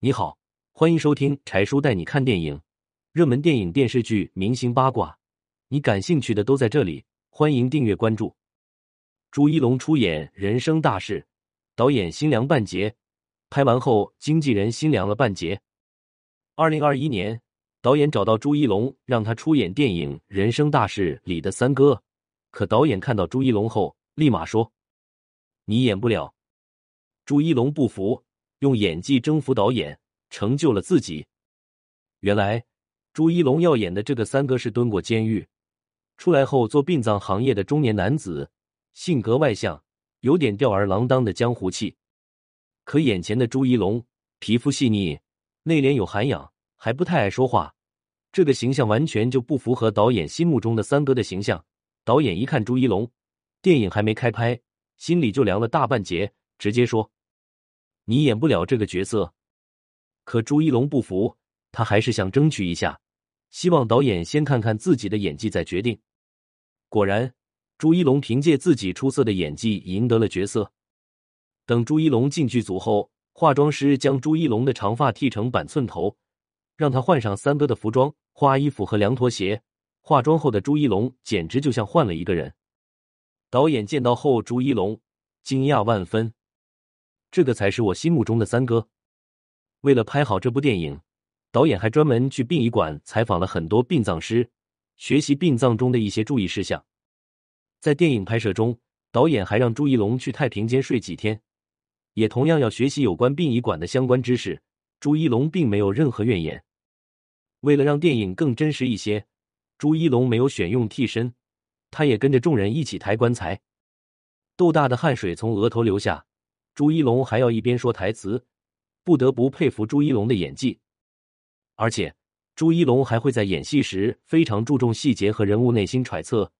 你好，欢迎收听柴叔带你看电影，热门电影、电视剧、明星八卦，你感兴趣的都在这里。欢迎订阅关注。朱一龙出演《人生大事》，导演心凉半截，拍完后经纪人心凉了半截。二零二一年，导演找到朱一龙，让他出演电影《人生大事》里的三哥。可导演看到朱一龙后，立马说：“你演不了。”朱一龙不服，用演技征服导演，成就了自己。原来，朱一龙要演的这个三哥是蹲过监狱，出来后做殡葬行业的中年男子，性格外向，有点吊儿郎当的江湖气。可眼前的朱一龙，皮肤细腻，内敛有涵养，还不太爱说话，这个形象完全就不符合导演心目中的三哥的形象。导演一看朱一龙，电影还没开拍，心里就凉了大半截，直接说。你演不了这个角色，可朱一龙不服，他还是想争取一下，希望导演先看看自己的演技再决定。果然，朱一龙凭借自己出色的演技赢得了角色。等朱一龙进剧组后，化妆师将朱一龙的长发剃成板寸头，让他换上三哥的服装、花衣服和凉拖鞋。化妆后的朱一龙简直就像换了一个人。导演见到后，朱一龙惊讶万分。这个才是我心目中的三哥。为了拍好这部电影，导演还专门去殡仪馆采访了很多殡葬师，学习殡葬中的一些注意事项。在电影拍摄中，导演还让朱一龙去太平间睡几天，也同样要学习有关殡仪馆的相关知识。朱一龙并没有任何怨言。为了让电影更真实一些，朱一龙没有选用替身，他也跟着众人一起抬棺材，豆大的汗水从额头流下。朱一龙还要一边说台词，不得不佩服朱一龙的演技。而且，朱一龙还会在演戏时非常注重细节和人物内心揣测，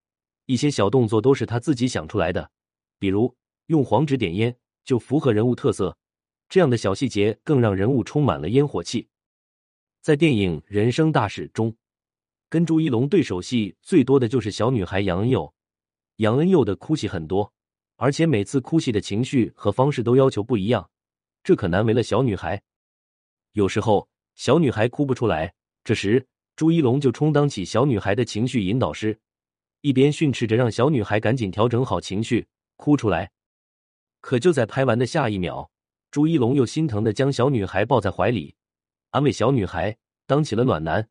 一些小动作都是他自己想出来的，比如用黄纸点烟就符合人物特色，这样的小细节更让人物充满了烟火气。在电影《人生大事》中，跟朱一龙对手戏最多的就是小女孩杨恩佑，杨恩佑的哭戏很多。而且每次哭戏的情绪和方式都要求不一样，这可难为了小女孩。有时候小女孩哭不出来，这时朱一龙就充当起小女孩的情绪引导师，一边训斥着让小女孩赶紧调整好情绪，哭出来。可就在拍完的下一秒，朱一龙又心疼的将小女孩抱在怀里，安慰小女孩，当起了暖男。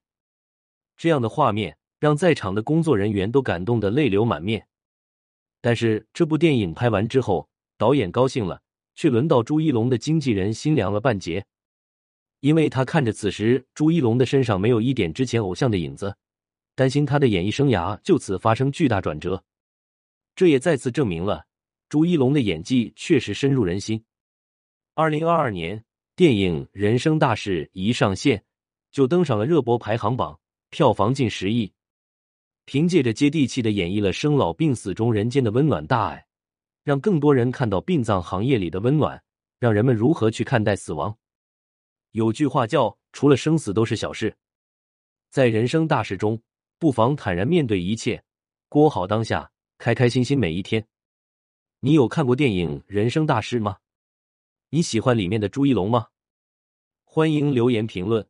这样的画面让在场的工作人员都感动的泪流满面。但是这部电影拍完之后，导演高兴了，却轮到朱一龙的经纪人心凉了半截，因为他看着此时朱一龙的身上没有一点之前偶像的影子，担心他的演艺生涯就此发生巨大转折。这也再次证明了朱一龙的演技确实深入人心。二零二二年，电影《人生大事》一上线就登上了热播排行榜，票房近十亿。凭借着接地气的演绎了生老病死中人间的温暖大爱，让更多人看到殡葬行业里的温暖，让人们如何去看待死亡。有句话叫“除了生死都是小事”，在人生大事中，不妨坦然面对一切，过好当下，开开心心每一天。你有看过电影《人生大事》吗？你喜欢里面的朱一龙吗？欢迎留言评论。